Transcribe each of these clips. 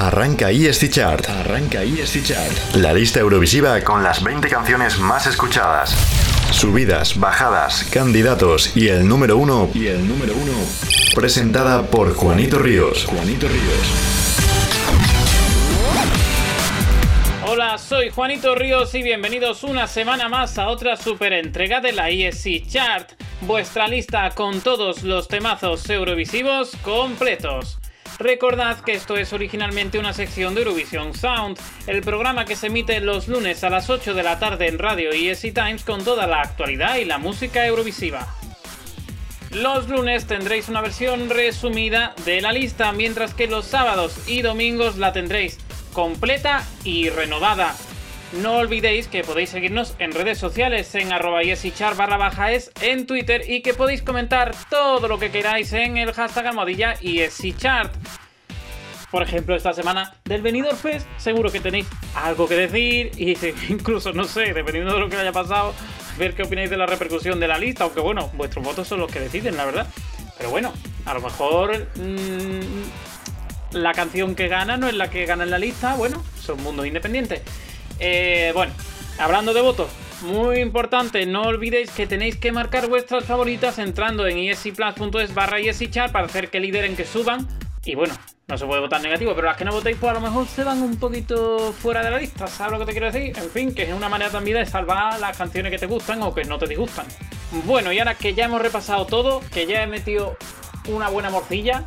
Arranca ESC Chart. Arranca ESC Chart. La lista Eurovisiva con las 20 canciones más escuchadas. Subidas, bajadas, candidatos y el número uno. Y el número uno. Presentada por Juanito Ríos. Juanito Ríos. Hola, soy Juanito Ríos y bienvenidos una semana más a otra super entrega de la ESC Chart, vuestra lista con todos los temazos eurovisivos completos. Recordad que esto es originalmente una sección de Eurovision Sound, el programa que se emite los lunes a las 8 de la tarde en Radio ESC Times con toda la actualidad y la música eurovisiva. Los lunes tendréis una versión resumida de la lista, mientras que los sábados y domingos la tendréis completa y renovada. No olvidéis que podéis seguirnos en redes sociales en arroba yesichar barra baja es en Twitter y que podéis comentar todo lo que queráis en el hashtag almohadilla yesichart. Por ejemplo, esta semana del Benidorm Fest seguro que tenéis algo que decir y incluso, no sé, dependiendo de lo que haya pasado, ver qué opináis de la repercusión de la lista, aunque bueno, vuestros votos son los que deciden, la verdad. Pero bueno, a lo mejor mmm, la canción que gana no es la que gana en la lista, bueno, son mundos independientes. Eh, bueno, hablando de votos, muy importante, no olvidéis que tenéis que marcar vuestras favoritas entrando en escplus.es barra chart para hacer que lideren, que suban. Y bueno, no se puede votar negativo, pero las que no votéis, pues a lo mejor se van un poquito fuera de la lista, ¿sabes lo que te quiero decir? En fin, que es una manera también de salvar las canciones que te gustan o que no te disgustan. Bueno, y ahora que ya hemos repasado todo, que ya he metido una buena morcilla,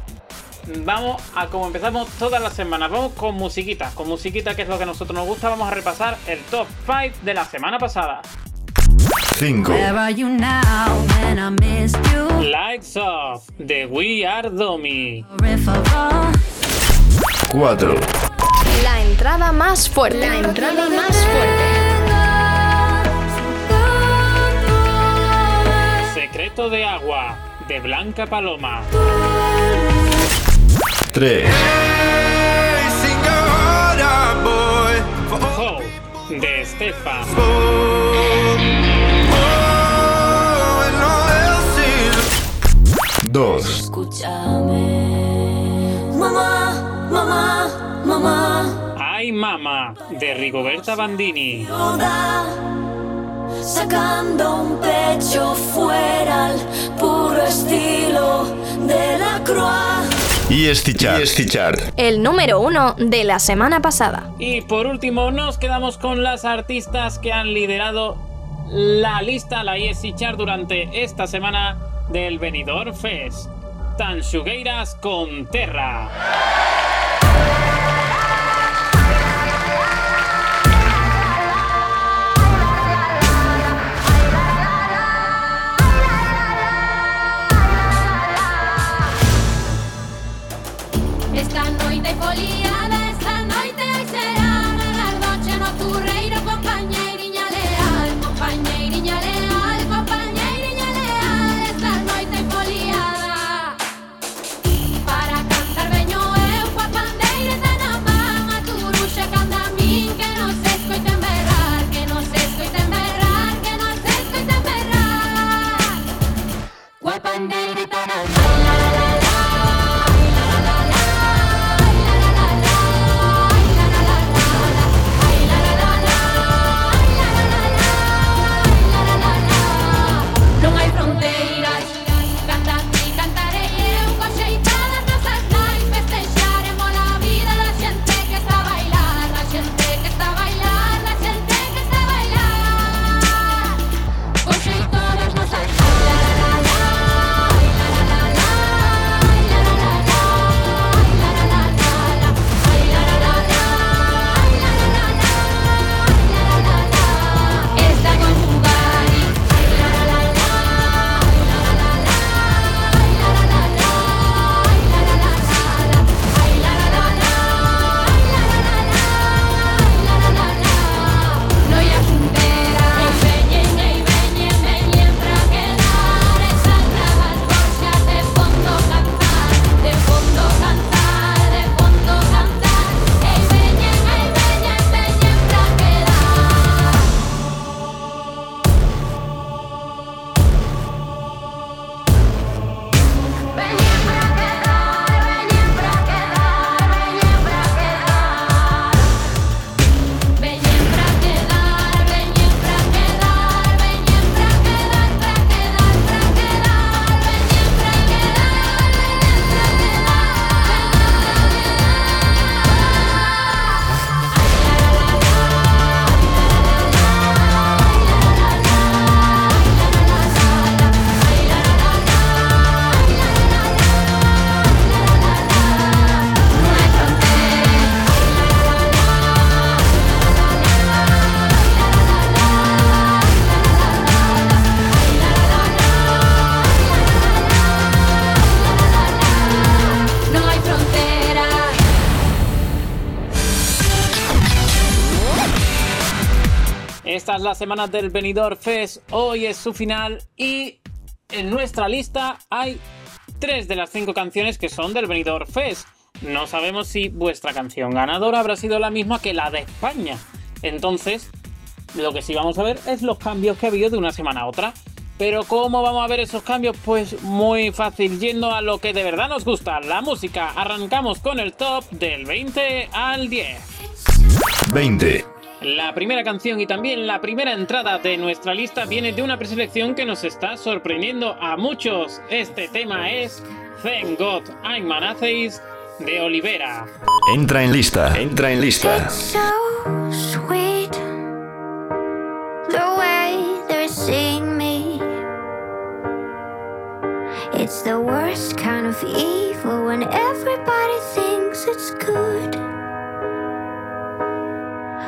vamos a como empezamos todas las semanas. Vamos con musiquita, con musiquita que es lo que a nosotros nos gusta. Vamos a repasar el top 5 de la semana pasada. 5. Lights Off de We Are Domi. 4. La entrada más fuerte. La entrada más fuerte. Secreto de agua de Blanca Paloma. 3. Hope de Stefan. 2. Escúchame. Mamá, mamá, mamá. Ay Mama de Rigoberta Bandini. Toda, Sacando un pecho fuera al puro estilo de la croix. ESC Chart. ESC Chart. El número uno de la semana pasada. Y por último, nos quedamos con las artistas que han liderado la lista, la ESC Chart, durante esta semana del Benidorm Fest. Tanxugueiras con Terra. las semanas del Benidorm Fest. Hoy es su final y en nuestra lista hay tres de las cinco canciones que son del Benidorm Fest. No sabemos si vuestra canción ganadora habrá sido la misma que la de España. Entonces, lo que sí vamos a ver es los cambios que ha habido de una semana a otra. Pero ¿cómo vamos a ver esos cambios? Pues muy fácil, yendo a lo que de verdad nos gusta, la música. Arrancamos con el top del 20 al 10. 20. La primera canción y también la primera entrada de nuestra lista viene de una preselección que nos está sorprendiendo a muchos. Este tema es Thank God I'm an de Olivera. Entra en lista, entra en lista. So sweet, the way they're seeing me. It's the worst kind of evil when everybody thinks it's good.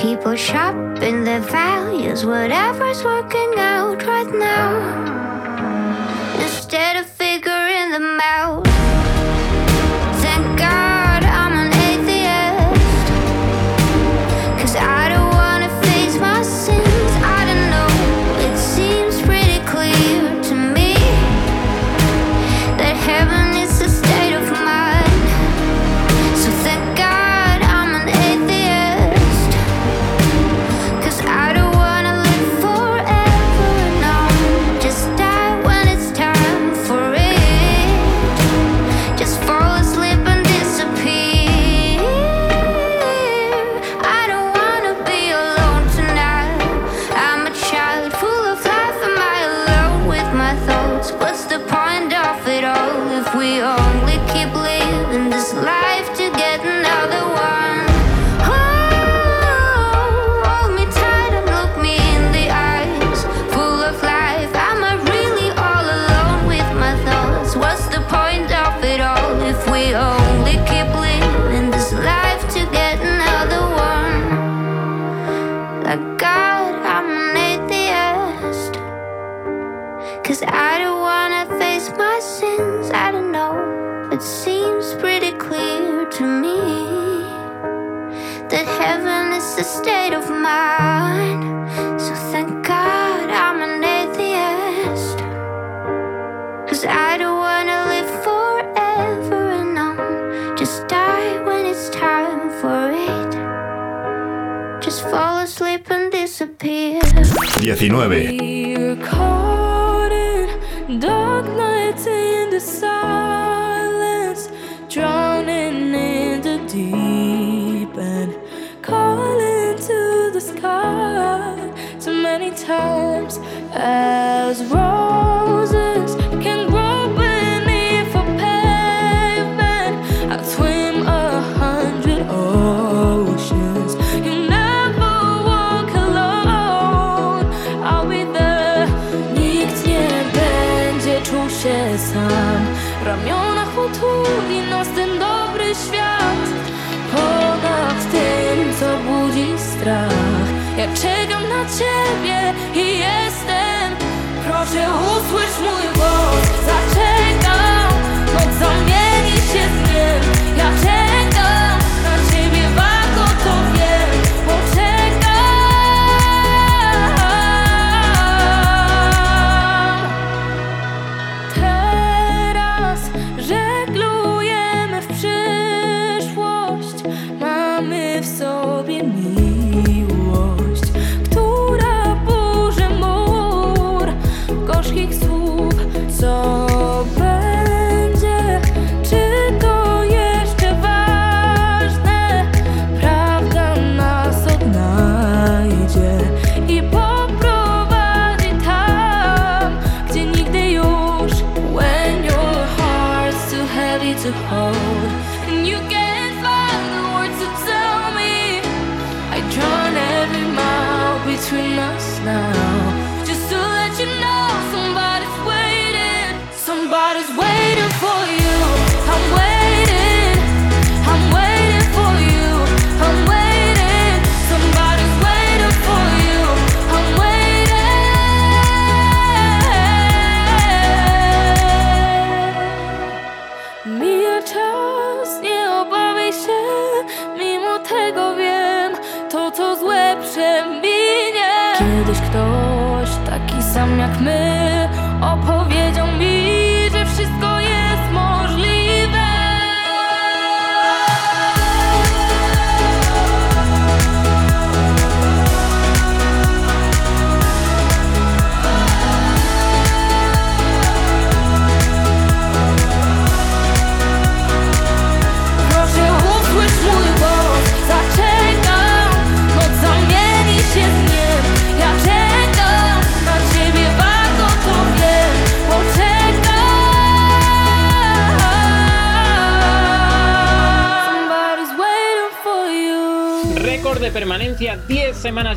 People shopping their values, whatever's working out right now. Instead of figuring them out.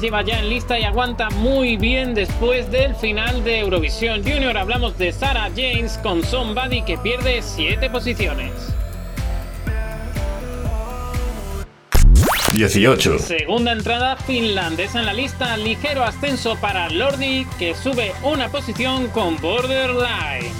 lleva ya en lista y aguanta muy bien después del final de Eurovisión Junior. Hablamos de Sarah James con Somebody que pierde 7 posiciones. 18. Segunda entrada finlandesa en la lista, ligero ascenso para Lordi que sube una posición con Borderline.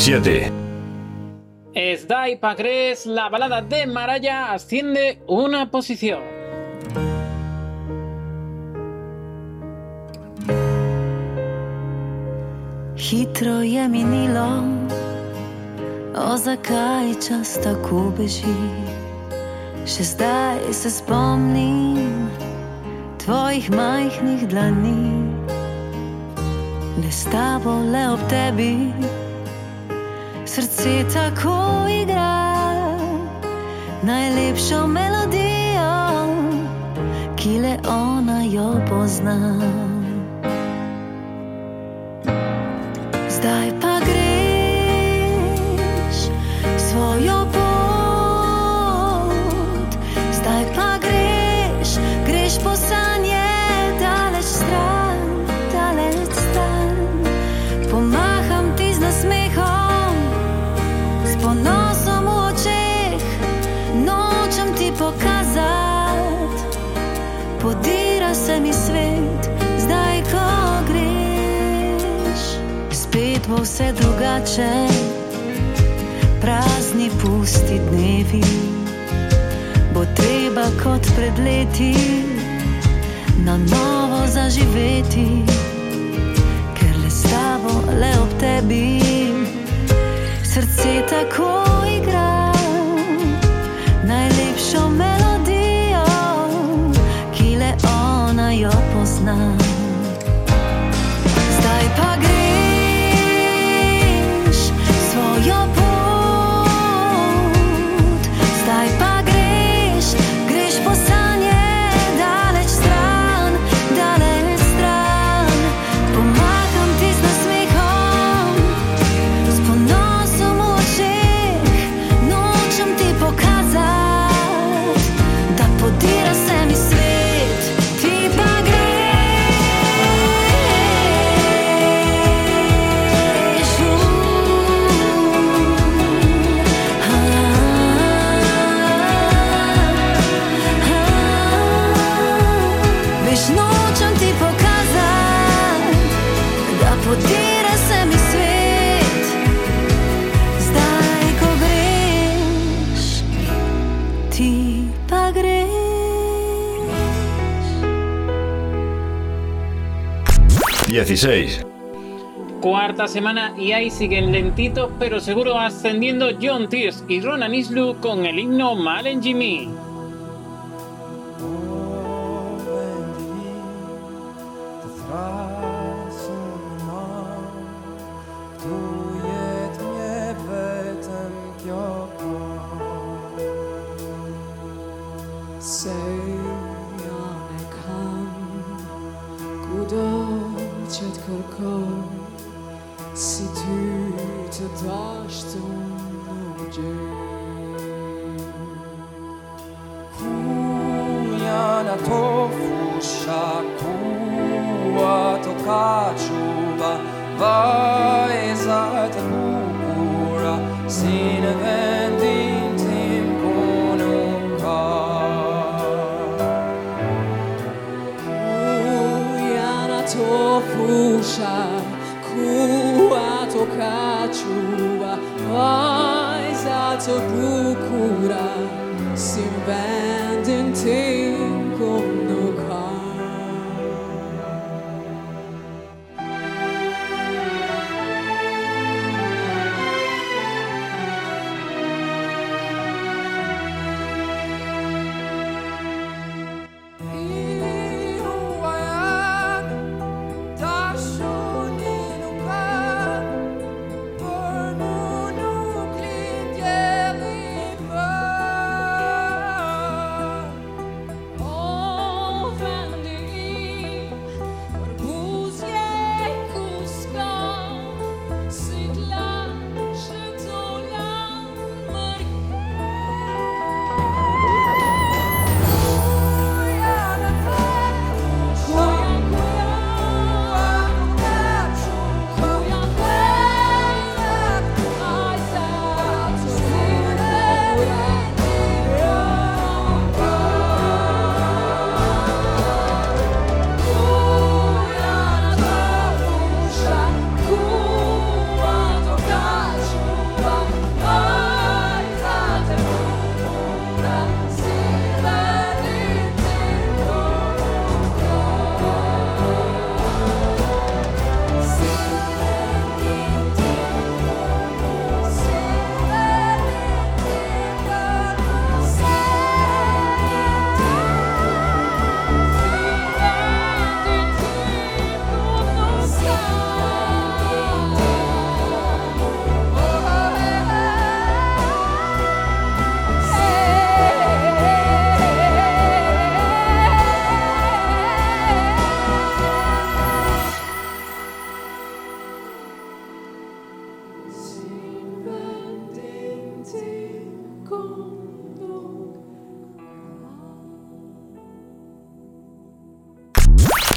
17. Sdai Pagres, la balada de Maraya, asciende una posición. Hitro je minilo, o zakaj čas tako beži. Še zdaj se spomnim tvojih majhnih dlani, le s tabo, le ob tebi, srce tako igra, najlepšo melodijo, ki le ona jo pozna. Vse drugače, prazni pusti dnevi. Bo treba kot pred leti na novo zaživeti, ker le s tabo, le ob tebi, srce tako igra Cuarta semana y ahí siguen lentitos pero seguro ascendiendo John Tears y Ronan Islu con el himno Malen Jimmy.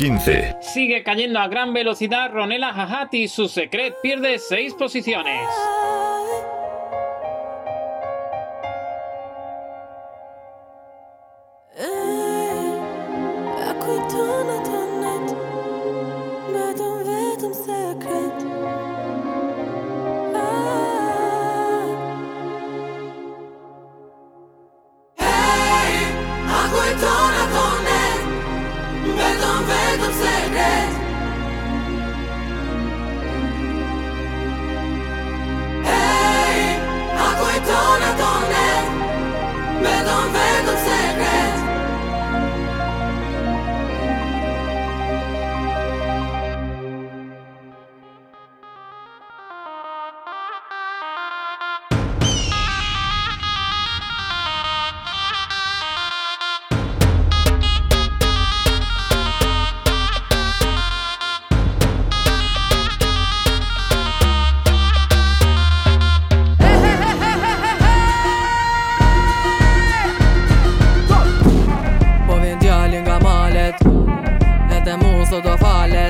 15. Sigue cayendo a gran velocidad Ronela Hahati. Su secret pierde 6 posiciones.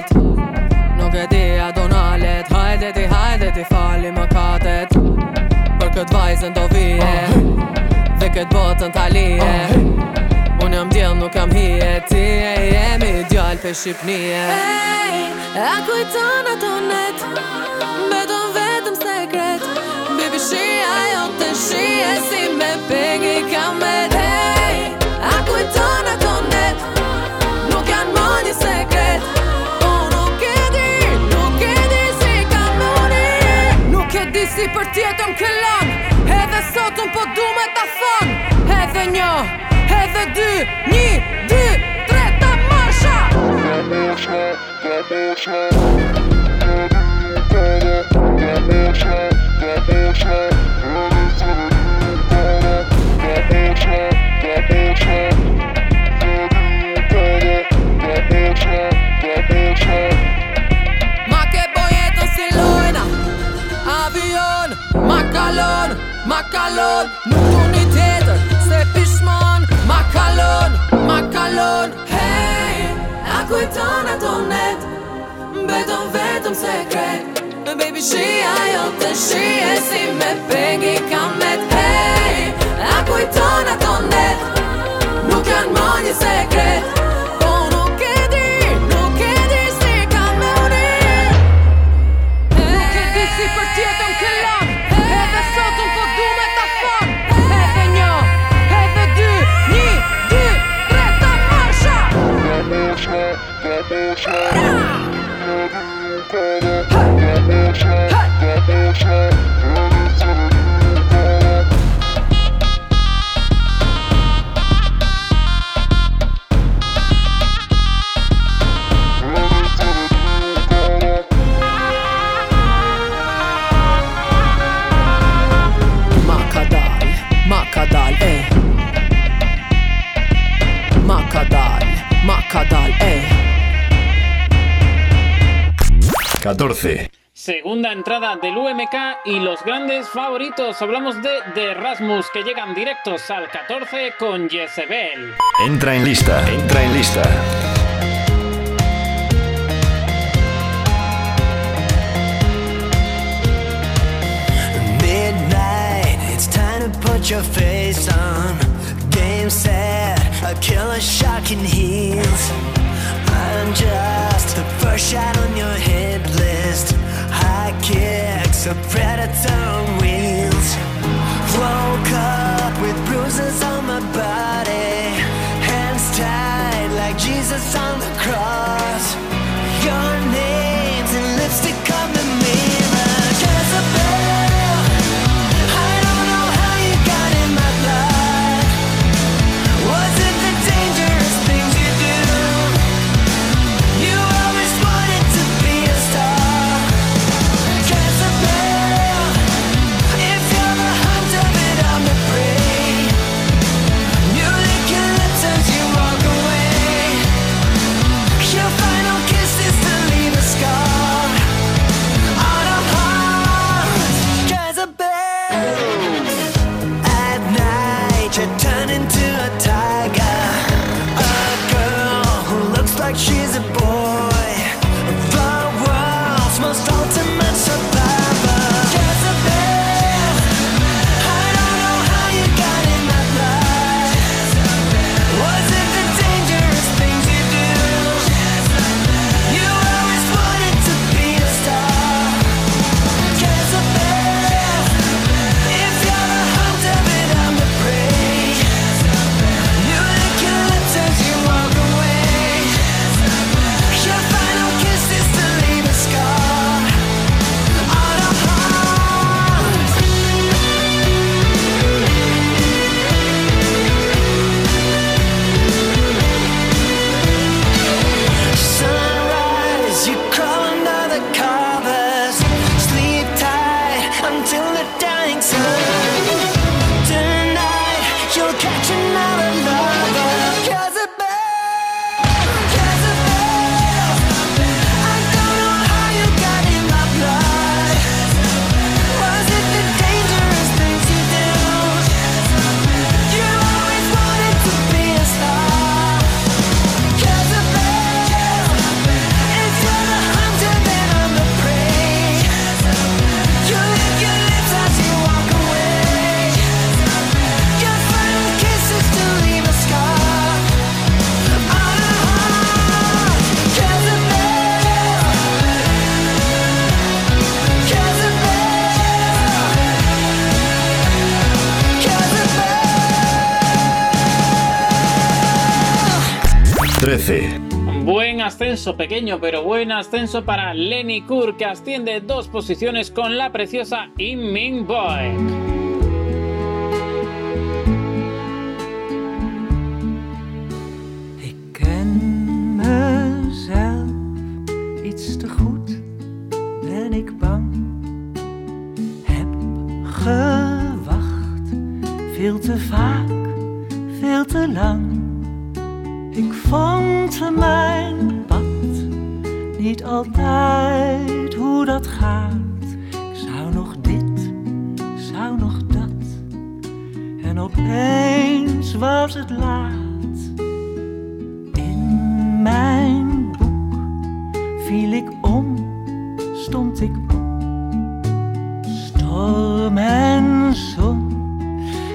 Falet Nuk e di a do nalet. Hajde ti, hajde ti fali më katet Për këtë vajzën do vije. Dhe këtë botën talije Unë jam djel nuk jam hije. Ti e jemi djall për Shqipnije Hey, a kujton ato net? Beton vetëm ti për tjetëm këllam Edhe sot unë po du Beton vetëm sekret Baby shia jo të shie Si me pegi kamet Hey, a kujton ato net. Nuk janë më një sekret 14. Segunda entrada del UMK y los grandes favoritos. Hablamos de The Rasmus que llegan directos al 14 con Jezebel. Entra en lista. Entra en lista. Midnight, it's time to put your face on. Game set, a killer shot can heal. I'm just the first shot on your hit list. High kicks, a predator on wheels. Woke up with bruises on my body, hands tied like Jesus on the cross. 13. Buen ascenso, pequeño pero buen ascenso para Lenny Kur, que asciende dos posiciones con la preciosa In Min Boy. Ik ken mezelf iets te goed, ben ik bang. Heb gewacht, veel te vaak, veel te lang. Vond mijn pad, niet altijd hoe dat gaat. Ik zou nog dit, zou nog dat. En opeens was het laat. In mijn boek viel ik om, stond ik op. Storm en zon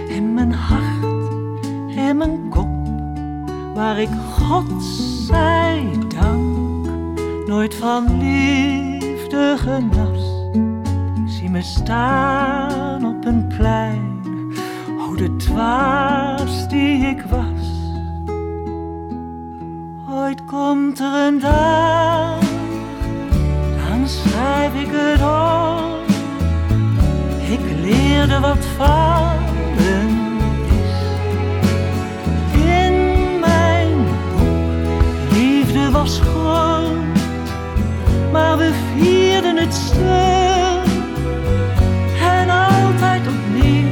in mijn hart, in mijn. Waar ik God zij dank nooit van liefde genas. Zie me staan op een plein, hoe de dwaas die ik was. Ooit komt er een dag, dan schrijf ik het op. Ik leerde wat vallen groot, maar we vierden het stil. En altijd opnieuw,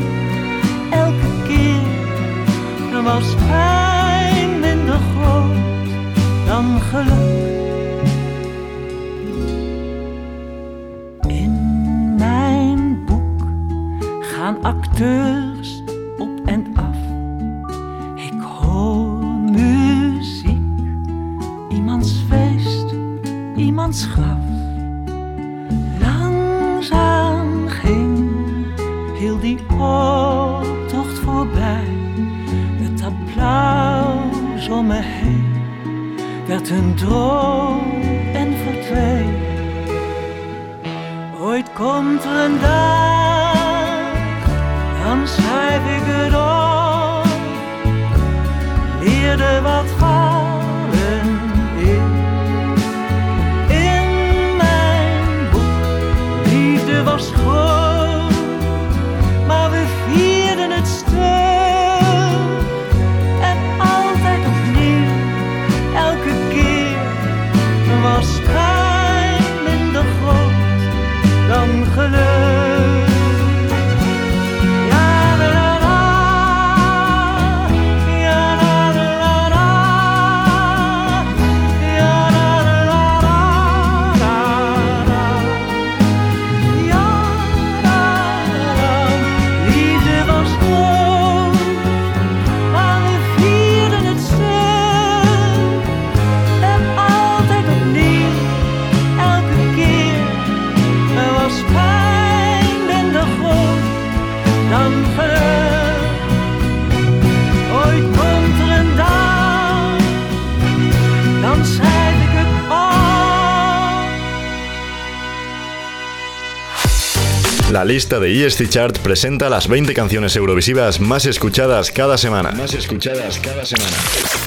elke keer, er was pijn minder groot dan geluk. In mijn boek gaan acteurs werd een droom en verdween. Ooit komt er een dag, dan schrijf ik het op. Leerde wat La lista de ESC Chart presenta las 20 canciones eurovisivas más escuchadas cada semana. Más escuchadas cada semana.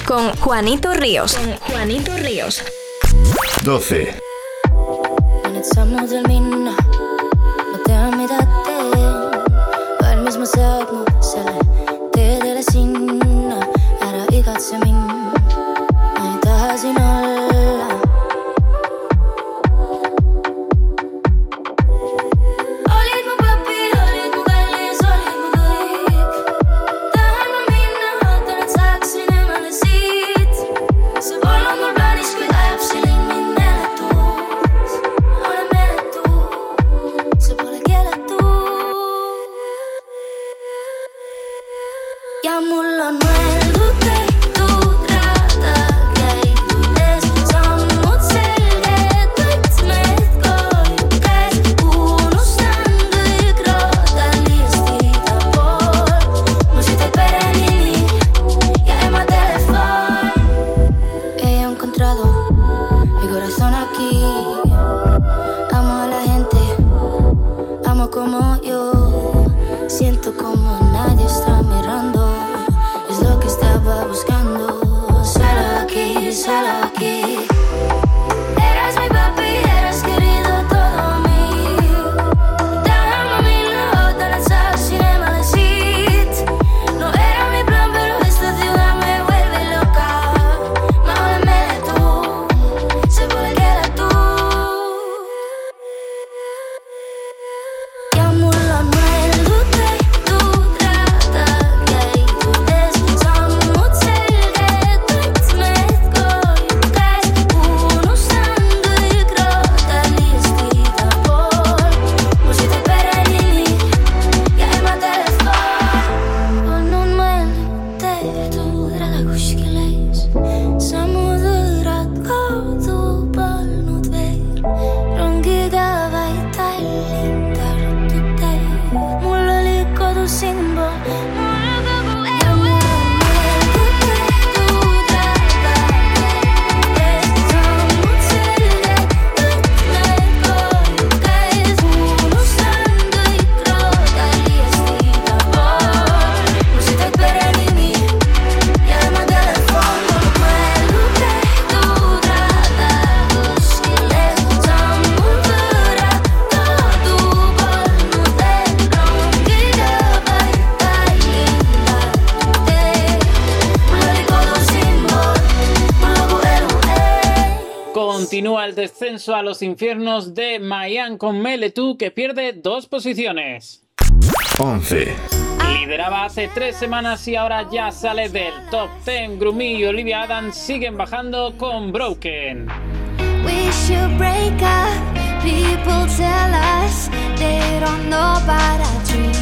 Con Juanito Ríos. Con Juanito Ríos. 12. paso a los infiernos de Mayan con Meletu que pierde dos posiciones. 11. Lideraba hace tres semanas y ahora ya sale del top 10. Grumi y Olivia Adams siguen bajando con Broken. We should break up. People tell us they don't know about our dreams.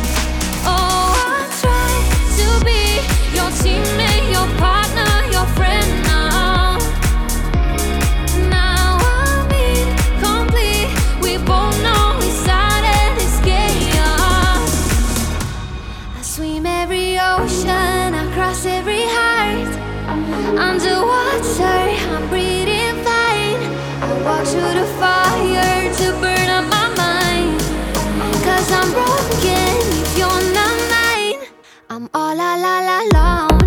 Oh, I try to be your teammate, your partner. underwater. I'm breathing fine. I walk to the fire to burn up my mind. I'm broken if you're not mine. I'm all alone.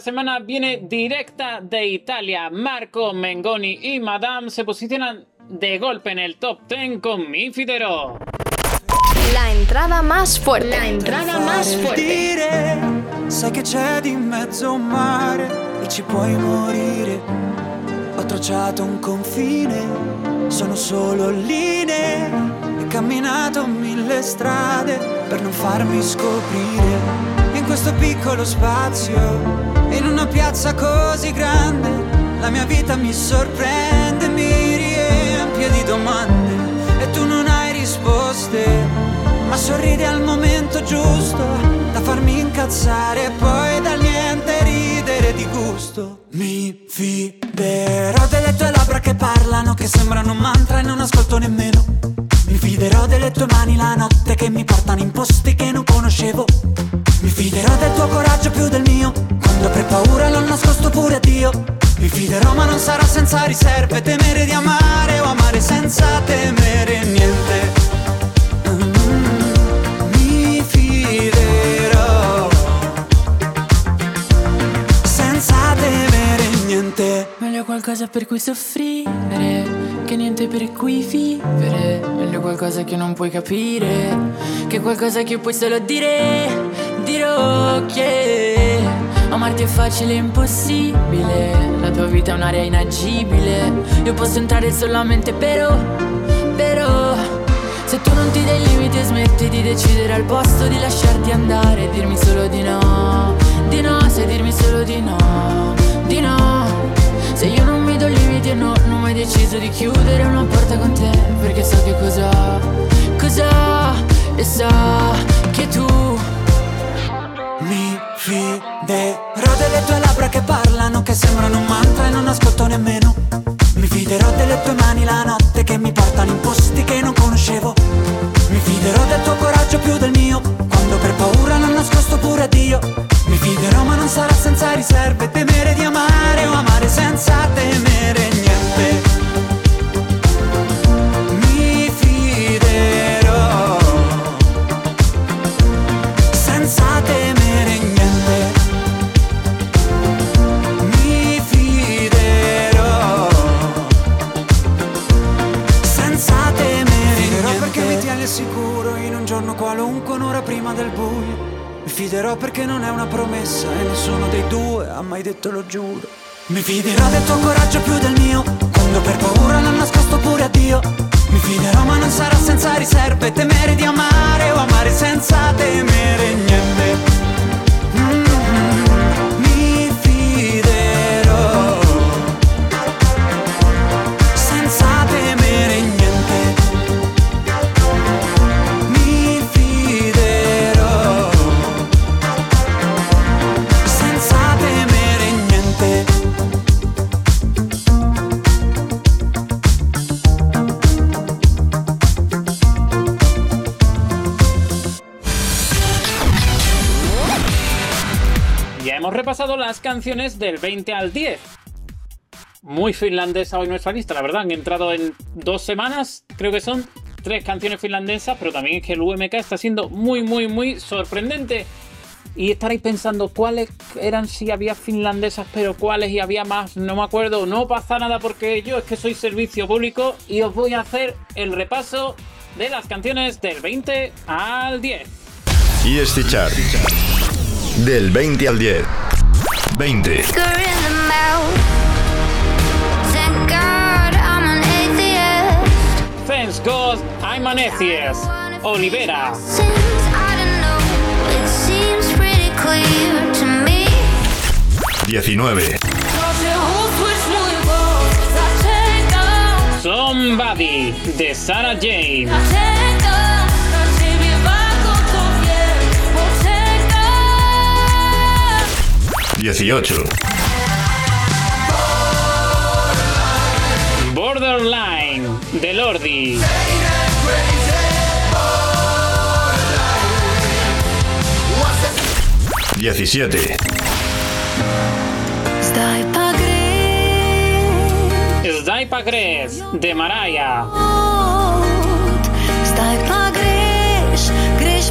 La semana viene directa de Italia. Marco Mengoni y Madame se posicionan de golpe en el top 10 con Mi Fidero. La entrada más fuerte. La entrada más fuerte. Sai che c'è di mezzo un mare E ci puoi morire Ho tracciato un confine Sono solo linee E camminato mille strade Per non farmi scoprire In questo piccolo spazio In una piazza così grande La mia vita mi sorprende Mi riempie di domande E tu non hai risposte ma sorride al momento giusto da farmi incazzare e poi dal niente ridere di gusto. Mi fiderò delle tue labbra che parlano, che sembrano un mantra e non ascolto nemmeno. Mi fiderò delle tue mani la notte che mi portano in posti che non conoscevo. Mi fiderò del tuo coraggio più del mio, quando avrei paura l'ho nascosto pure a Dio. Mi fiderò ma non sarà senza riserve, temere di amare o amare senza temere niente. Mi fiderò senza temere niente. Meglio qualcosa per cui soffrire che niente per cui vivere. Meglio qualcosa che non puoi capire che qualcosa che puoi solo dire. Dirò che amarti è facile e impossibile. La tua vita è un'area inagibile. Io posso entrare solamente però, però. Se tu non ti dai limiti e smetti di decidere al posto di lasciarti andare e dirmi solo di no, di no, sai dirmi solo di no, di no. Se io non mi do limiti e no, non ho mai deciso di chiudere una porta con te, perché so che cosa, cosa, e sa che tu fiderò delle tue labbra che parlano, che sembrano un mantra e non ascolto nemmeno. Mi fiderò delle tue mani la notte che mi portano in posti che non conoscevo. Mi fiderò del tuo coraggio più del mio, quando per paura l'ho nascosto pure a Dio. Mi fiderò ma non sarà senza riserve, temere di amare o amare senza temere niente. Fiderò perché non è una promessa e nessuno dei due ha mai detto lo giuro. Mi fiderò del tuo coraggio più del mio, quando per paura l'ho nascosto pure a Dio. Mi fiderò ma non sarà senza riserve, temere di amare o amare senza temere niente. Canciones del 20 al 10. Muy finlandesa hoy nuestra lista, la verdad. Han entrado en dos semanas, creo que son tres canciones finlandesas, pero también es que el UMK está siendo muy, muy, muy sorprendente. Y estaréis pensando cuáles eran si había finlandesas, pero cuáles y había más, no me acuerdo. No pasa nada porque yo es que soy servicio público y os voy a hacer el repaso de las canciones del 20 al 10. Y este chart. Del 20 al 10. 20. Thanks God I'm an atheist. Olivera. Diecinueve. Somebody de Sarah James. 18. Borderline, de Lordi. Diecisiete. Stai pa greš, de Maraya Stai pa greš, greš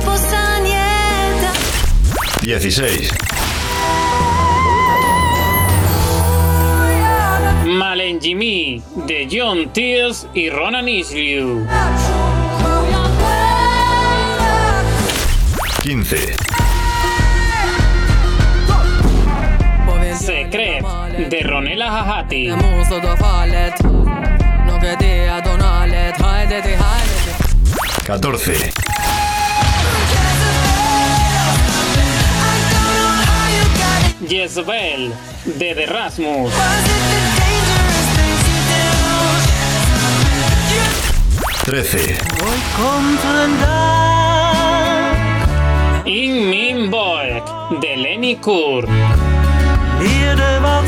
Challenge Me de John Tears y Ronan Islew. 15. Secret de Ronela Hajati. 14. Jezebel de The Rasmus. 13. In min bolk de Lenny Kur. Leerde wat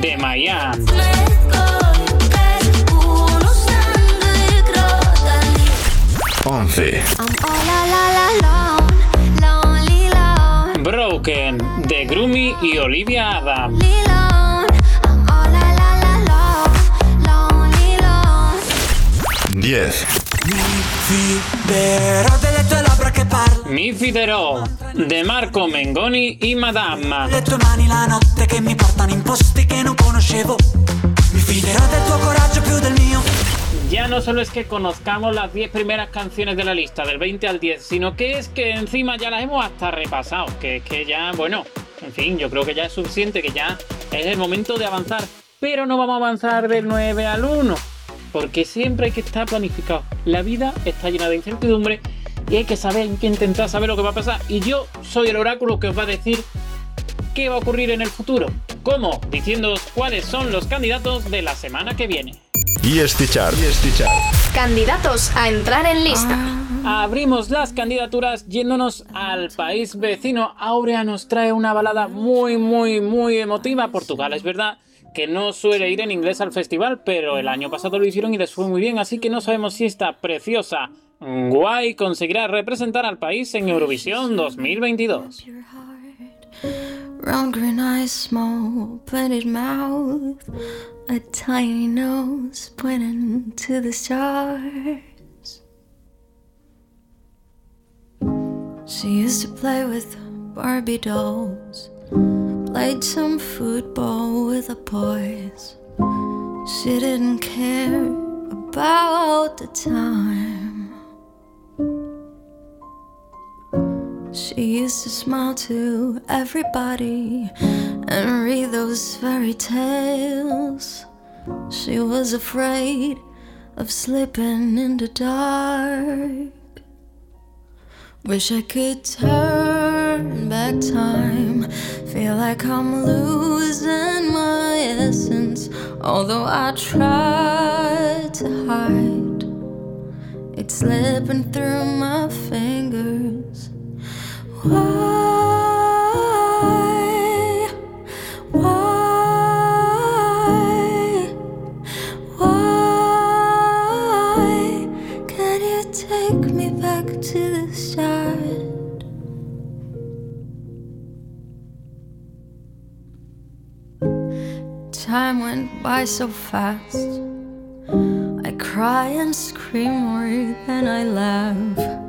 de Miami. 11. Y Olivia Adam. diez. Mi fiderò de Marco Mengoni y Madame. Le tue mani la notte che mi portano in posti che non conoscevo. Mi fiderò del tuo coraggio più del mio. Ya no solo es que conozcamos las 10 primeras canciones de la lista, del 20 al 10, sino que es que encima ya las hemos hasta repasado. Que es que ya, bueno, en fin, yo creo que ya es suficiente, que ya es el momento de avanzar. Pero no vamos a avanzar del 9 al 1, porque siempre hay que estar planificado. La vida está llena de incertidumbre y hay que saber, hay que intentar saber lo que va a pasar. Y yo soy el oráculo que os va a decir qué va a ocurrir en el futuro. ¿Cómo? Diciéndoos cuáles son los candidatos de la semana que viene. Y Chart, Candidatos a entrar en lista. Abrimos las candidaturas yéndonos al país vecino. Aurea nos trae una balada muy, muy, muy emotiva. Portugal, es verdad que no suele ir en inglés al festival, pero el año pasado lo hicieron y les fue muy bien, así que no sabemos si esta preciosa Guay conseguirá representar al país en Eurovisión 2022. Round green eyes, small, pointed mouth, a tiny nose pointing to the stars. She used to play with Barbie dolls, played some football with the boys. She didn't care about the time. She used to smile to everybody and read those fairy tales. She was afraid of slipping in the dark. Wish I could turn back time. Feel like I'm losing my essence. Although I try to hide, it's slipping through my fingers. Time went by so fast. I cry and scream more than I laugh.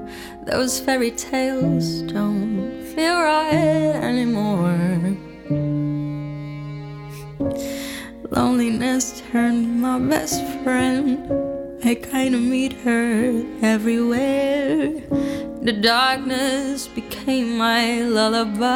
Those fairy tales don't feel right anymore. Loneliness turned my best friend. I kinda meet her everywhere. The darkness became my lullaby.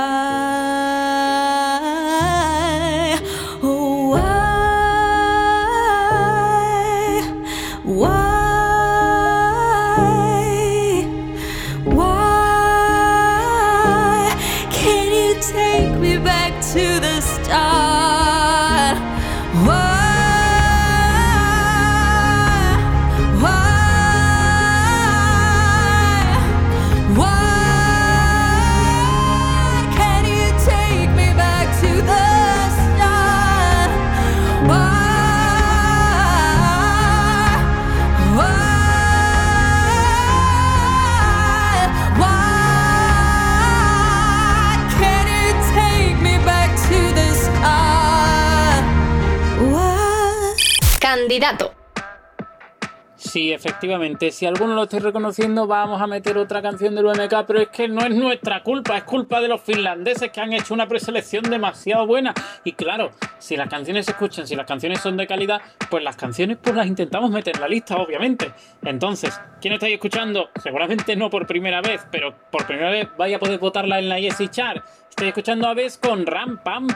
efectivamente, si alguno lo estáis reconociendo, vamos a meter otra canción del UMK, pero es que no es nuestra culpa, es culpa de los finlandeses que han hecho una preselección demasiado buena. Y claro, si las canciones se escuchan, si las canciones son de calidad, pues las canciones pues las intentamos meter en la lista, obviamente. Entonces, ¿quién estáis escuchando? Seguramente no por primera vez, pero por primera vez vais a poder votarla en la Yesi Char. Estáis escuchando a vez con Ram Pam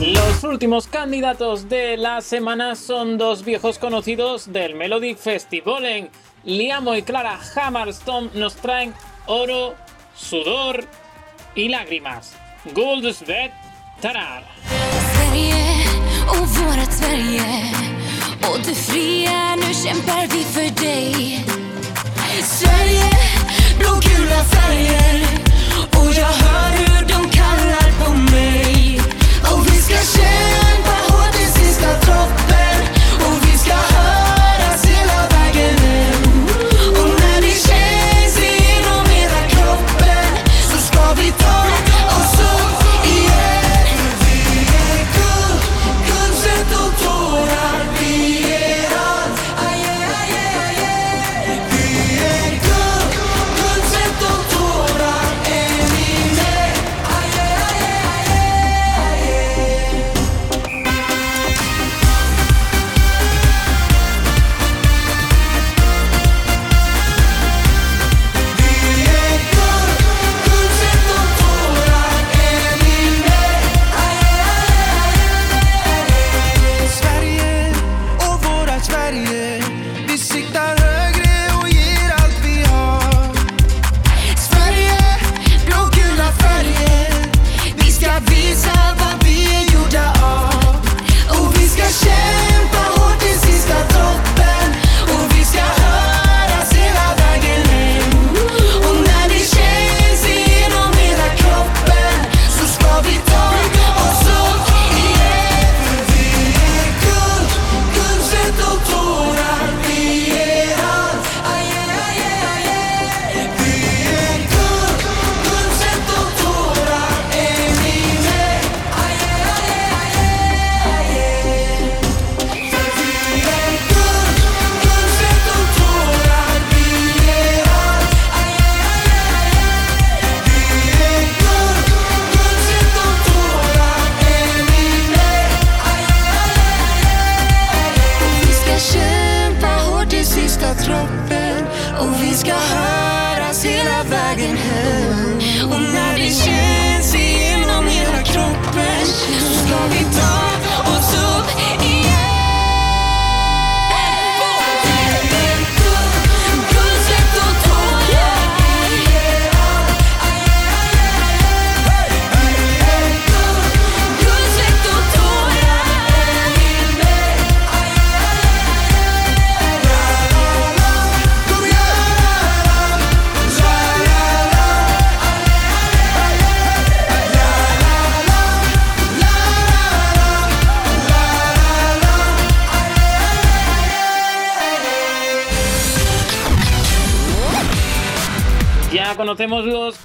Los últimos candidatos de la semana son dos viejos conocidos del Melody Festival. en Liamo y Clara Hammerstone nos traen oro, sudor y lágrimas. Goldsbet Tarar. Sverige, färger och jag hör hur de kallar på mig share.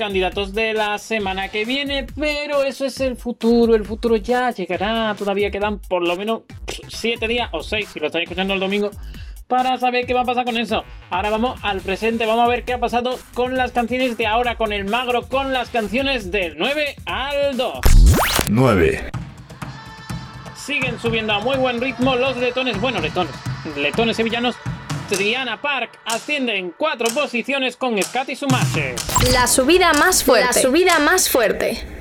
candidatos de la semana que viene, pero eso es el futuro, el futuro ya llegará, todavía quedan por lo menos 7 días o 6 si lo estáis escuchando el domingo para saber qué va a pasar con eso. Ahora vamos al presente, vamos a ver qué ha pasado con las canciones de ahora, con el magro, con las canciones del 9 al 2. 9. Siguen subiendo a muy buen ritmo los letones, bueno, letones, letones sevillanos Triana Park asciende en cuatro posiciones con Scati Sumache. La subida más fuerte. La subida más fuerte.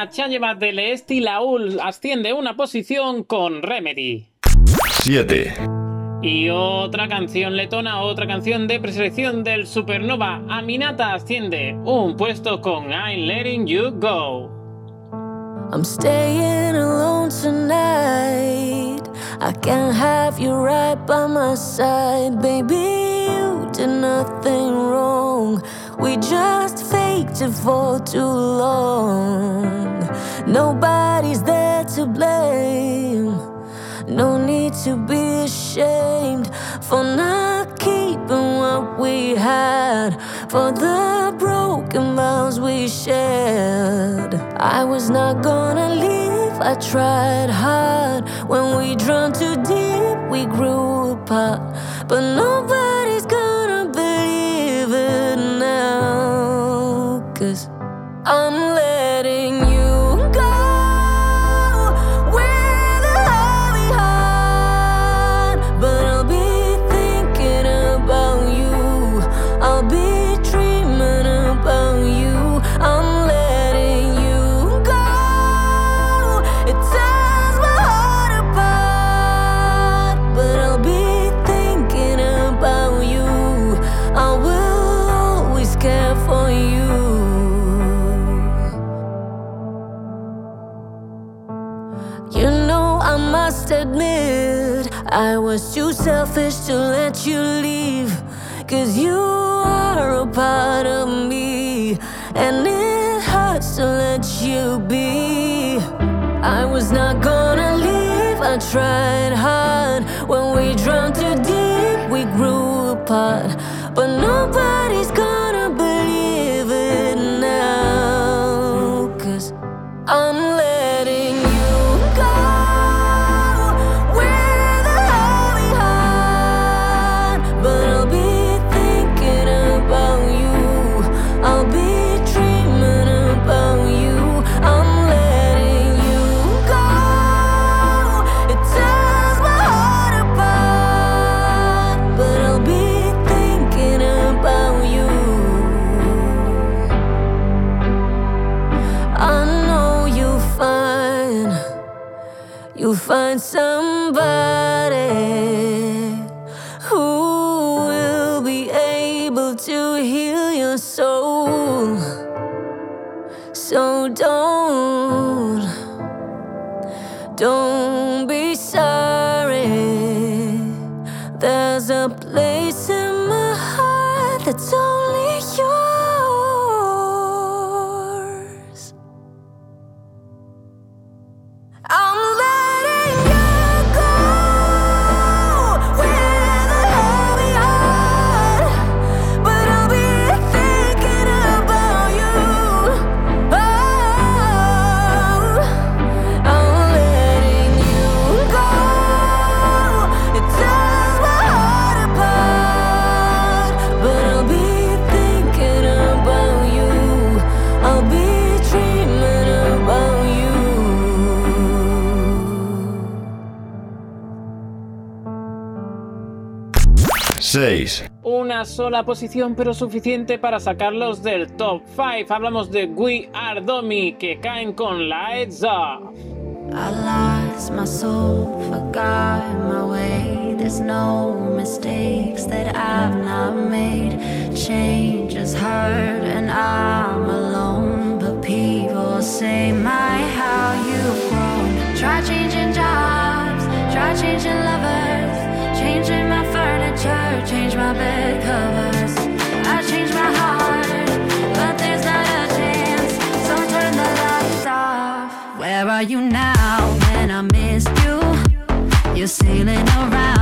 Nachayeva de Leesti Laul asciende una posición con Remedy. 7. Y otra canción letona, otra canción de preselección del Supernova. Aminata asciende un puesto con I'm Letting You Go. I'm staying alone tonight. I can't have you right by my side, baby. You did nothing wrong. We just faked it for too long. Nobody's there to blame. No need to be ashamed for not keeping what we had, for the broken vows we shared. I was not gonna leave, I tried hard. When we drowned too deep, we grew apart. But nobody's gonna believe it now, cause I'm I was too selfish to let you leave. Cause you are a part of me, and it hurts to let you be. I was not gonna leave, I tried hard. When we drowned too deep, we grew apart. But nobody's 6. Una sola posición, pero suficiente para sacarlos del top 5. Hablamos de We Are Domi, que caen con Lights Off. I lost my soul, forgot my way. There's no mistakes that I've not made. Change has hurt and I'm alone. But people say, My, how you've grown. Try changing jobs, try changing lovers, you now when I missed you? You're sailing around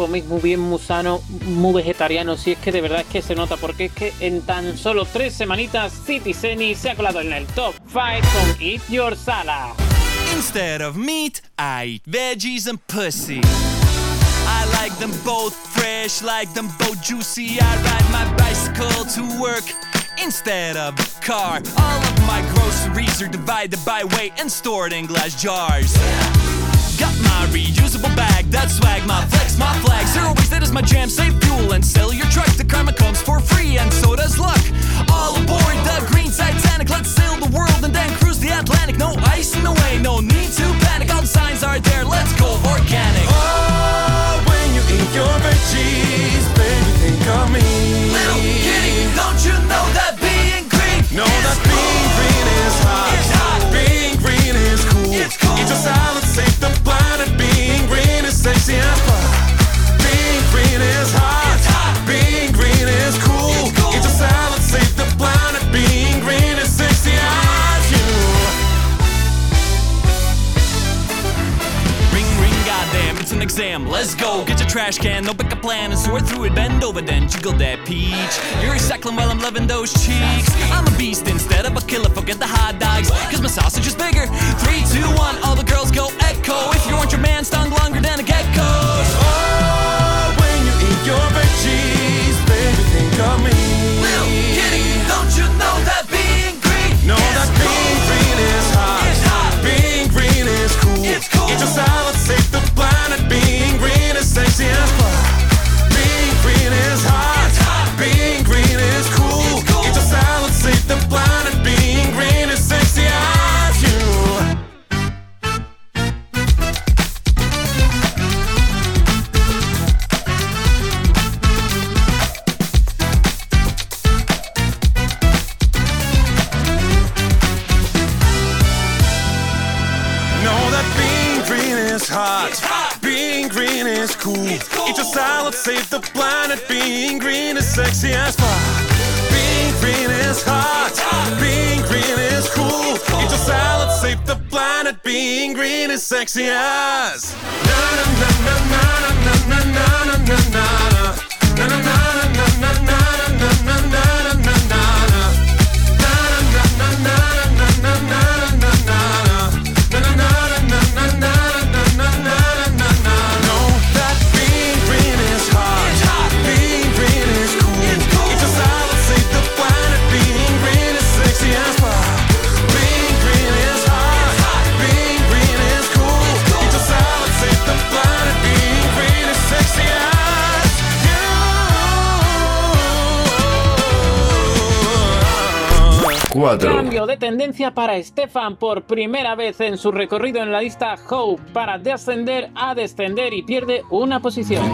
coméis muy bien, muy sano, muy vegetariano. Si es que de verdad es que se nota, porque es que en tan solo tres semanitas, Citizeni se ha colado en el top 5 con Eat Your Sala. Instead of meat, I eat veggies and pussy. I like them both fresh, like them both juicy. I ride my bicycle to work instead of car. All of my groceries are divided by weight and stored in glass jars. Got my reusable bag, that swag, my flex, my flag. Zero waste, that is my jam. Save fuel and sell your truck. The karma comes for free, and so does luck. All aboard the green Titanic. Let's sail the world and then cruise the Atlantic. No ice in the way, no need to panic. All the signs are there. Let's go organic. Oh, when you eat your veggies, baby, think of me. Little kitty, don't you know that being green? Know that being green is hot. Being green is cool. Eat your salad, an exam. Let's go. Get your trash can, no pick a plan and sort through it. Bend over, then jiggle that peach. You're recycling while I'm loving those cheeks. I'm a beast instead of a killer. Forget the hot dogs, cause my sausage is bigger. Three, two, one, all the girls go echo. If you want your man stung longer than a gecko. Salad, save the planet. Being green is sexy as fuck. Being green is hot. Being green is cool. Eat your salad, save the planet. Being green is sexy as. Na na na na na na na. Na na na na na na na na na na na na na. Cambio de tendencia para Estefan por primera vez en su recorrido en la lista Hope para de ascender a descender y pierde una posición.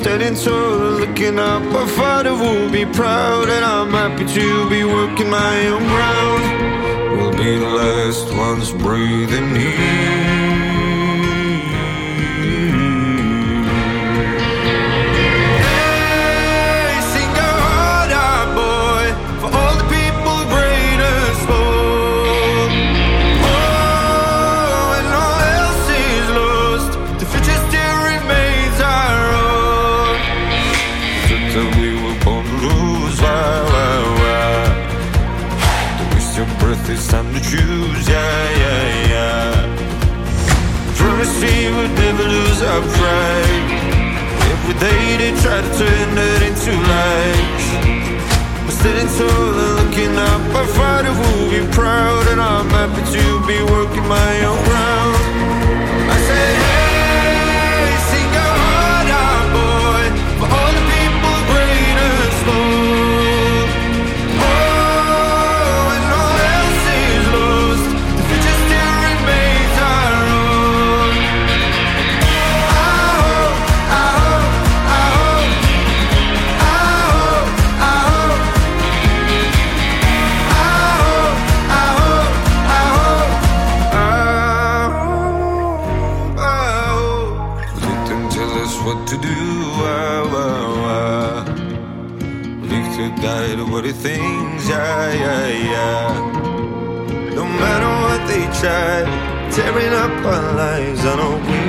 Standing tall, looking up. Our father will be proud, and I'm happy to be working my own ground. We'll be the last ones breathing here. To choose, yeah, yeah, yeah. Promise we would never lose our pride. Every day they try to turn it into lies. We're standing tall and looking up. Our father will be proud, and I'm happy to be working my own ground. Yeah, yeah, yeah. No matter what they try, tearing up our lives, I know we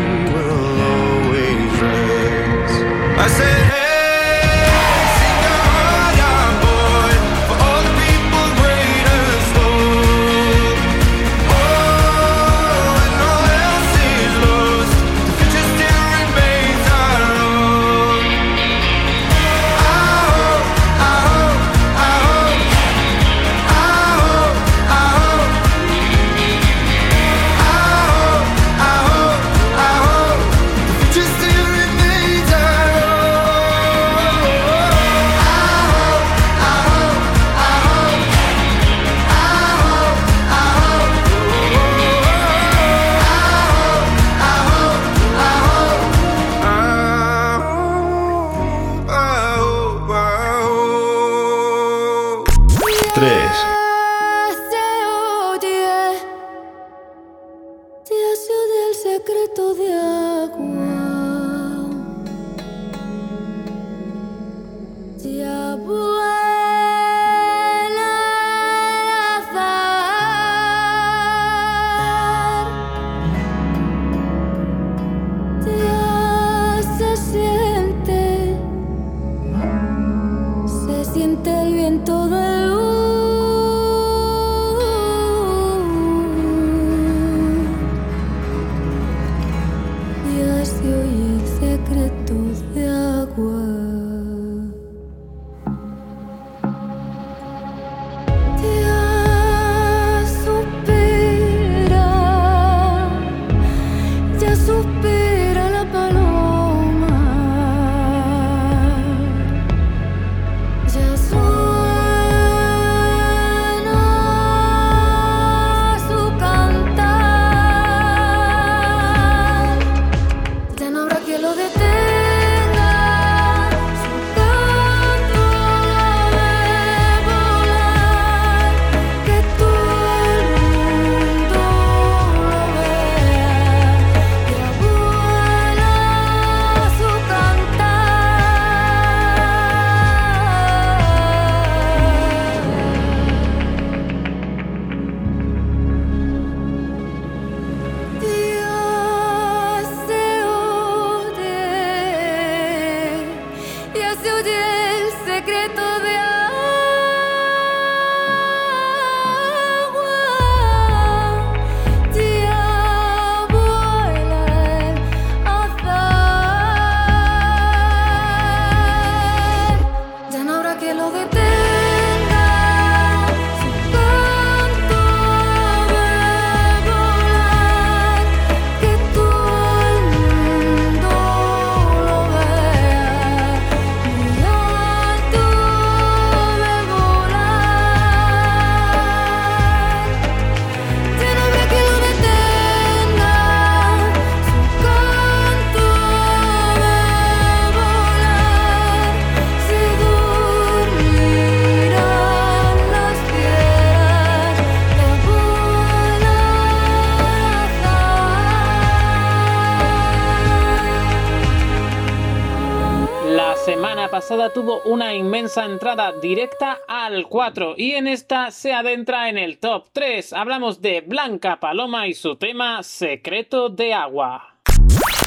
tuvo una inmensa entrada directa al 4 y en esta se adentra en el top 3. Hablamos de Blanca Paloma y su tema Secreto de Agua.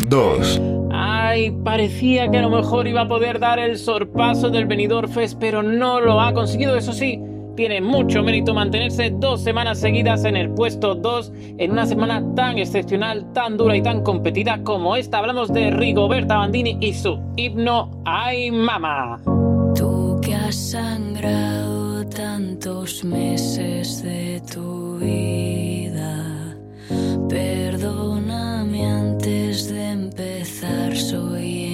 2. Ay, parecía que a lo mejor iba a poder dar el sorpaso del Benidorm Fest, pero no lo ha conseguido. Eso sí, tiene mucho mérito mantenerse dos semanas seguidas en el puesto 2 en una semana tan excepcional, tan dura y tan competida como esta. Hablamos de Rigoberta Bandini y su himno Ay Mama. Tú que has sangrado tantos meses de tu vida, perdóname antes de empezar, soy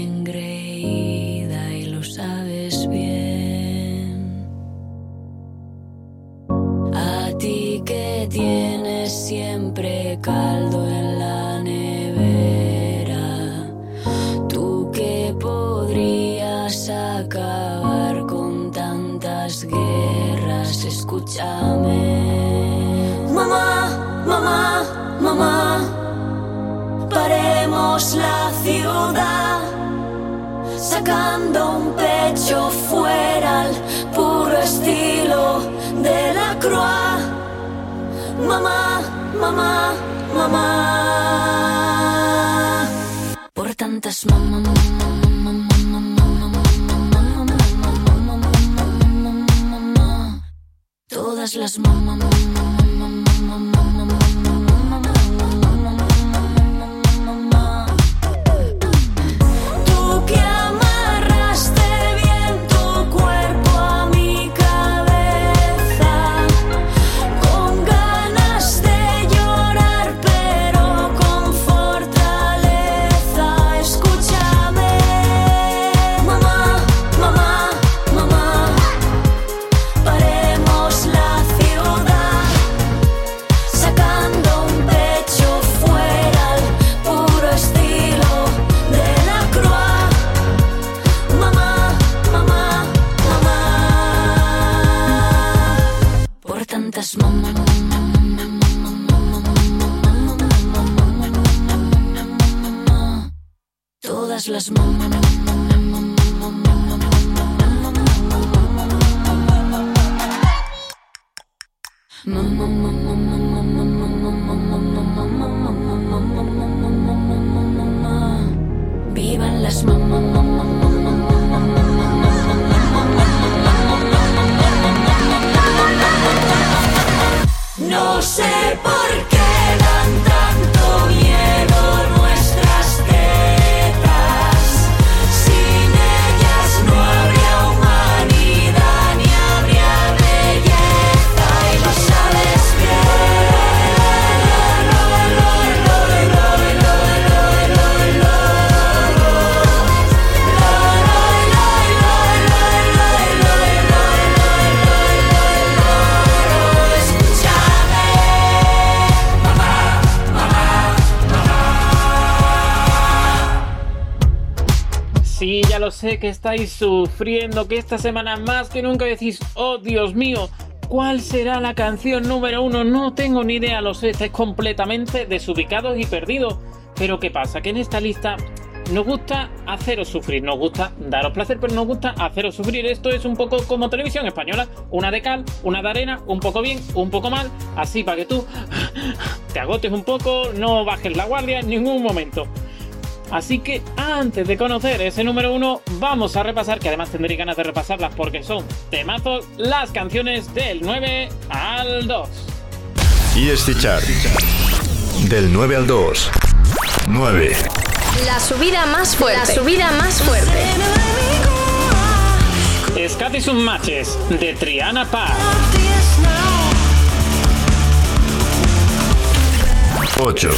A ti que tienes siempre caldo en la nevera, tú que podrías acabar con tantas guerras, escúchame. Mamá, mamá, mamá, paremos la ciudad, sacando un pecho fuera al croix. Mamá, mamá, mamá. Por tantas mamá, todas las mamá. Tú sé que estáis sufriendo, que esta semana más que nunca decís, oh Dios mío, ¿cuál será la canción número uno? No tengo ni idea, lo sé, estáis completamente desubicados y perdidos. Pero ¿qué pasa? Que en esta lista nos gusta haceros sufrir, nos gusta daros placer, pero nos gusta haceros sufrir. Esto es un poco como televisión española, una de cal, una de arena, un poco bien, un poco mal, así para que tú te agotes un poco, no bajes la guardia en ningún momento. Así que antes de conocer ese número uno, vamos a repasar, que además tendréis ganas de repasarlas porque son temazos, las canciones del 9 al 2. Y este chart. Del 9 al 2. 9. La subida más fuerte. La subida más fuerte. Scat y sus matches de Triana Paz. 8.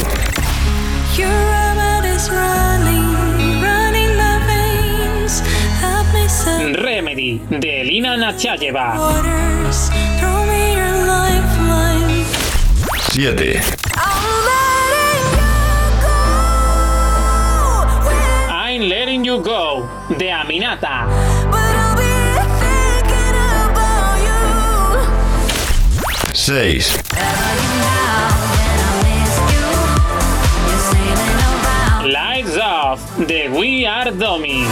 Remedy de Elina Nachayeva. waters. Throw me your lifeline. 7. I'm letting you go de Aminata. 6. De We Are Domi.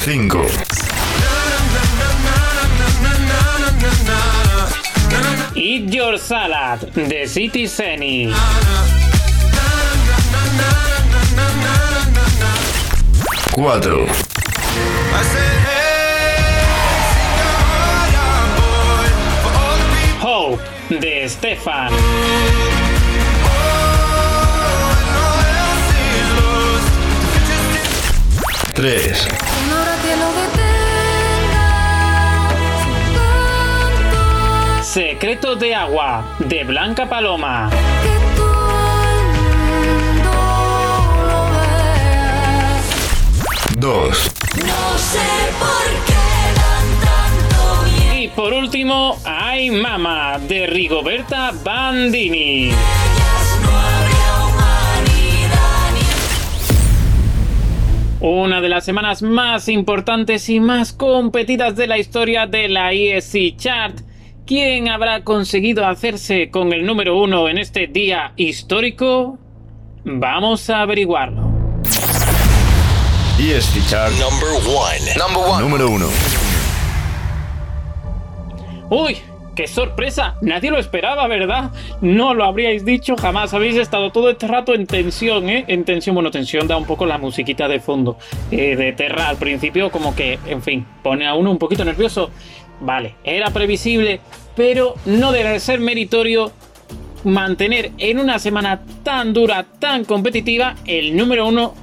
5. Eat Your Salad de City Seni. 4. De Stefan. 3. Secreto de agua de Blanca Paloma. 2. No sé por qué por último, Ay Mama de Rigoberta Bandini. Una de las semanas más importantes y más competidas de la historia de la ESC Chart. ¿Quién habrá conseguido hacerse con el número uno en este día histórico? Vamos a averiguarlo. ESC Chart. Number one. Number one. Número 1. ¡Uy! ¡Qué sorpresa! Nadie lo esperaba, ¿verdad? No lo habríais dicho jamás. Habéis estado todo este rato en tensión, ¿eh? En tensión. Bueno, tensión da un poco la musiquita de fondo. eh, de Terra al principio, como que, en fin, pone a uno un poquito nervioso. Vale, era previsible, pero no debe ser meritorio mantener en una semana tan dura, tan competitiva, el número uno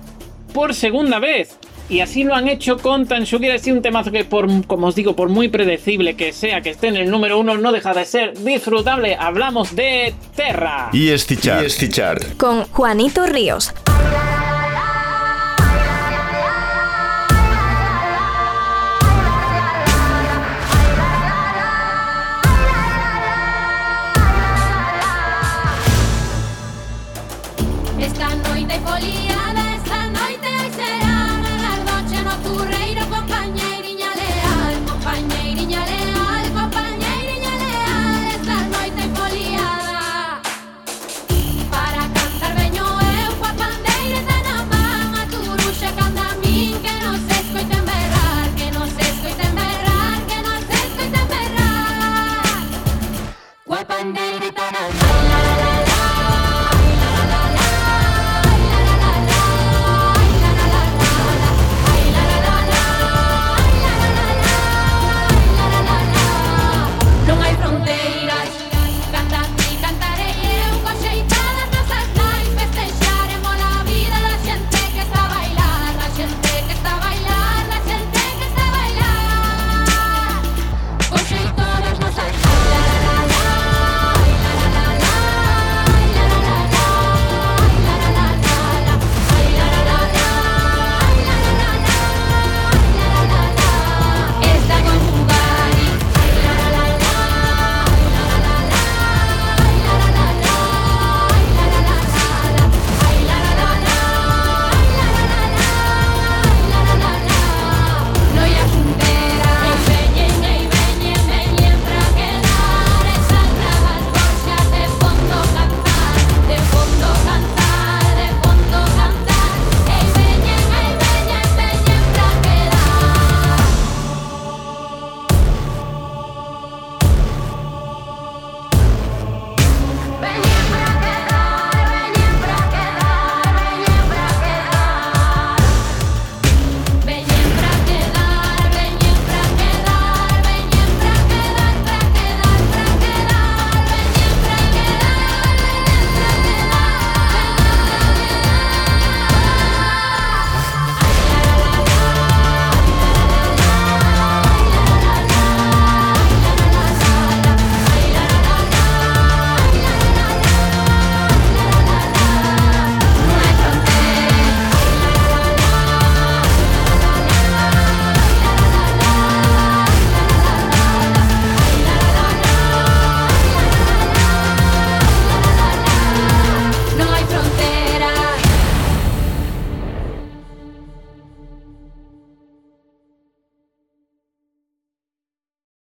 por segunda vez. Y así lo han hecho con Tansugira. Es un temazo que, por, como os digo, por muy predecible que sea que esté en el número uno, no deja de ser disfrutable. Hablamos de Terra. Y Estichar. Con Juanito Ríos.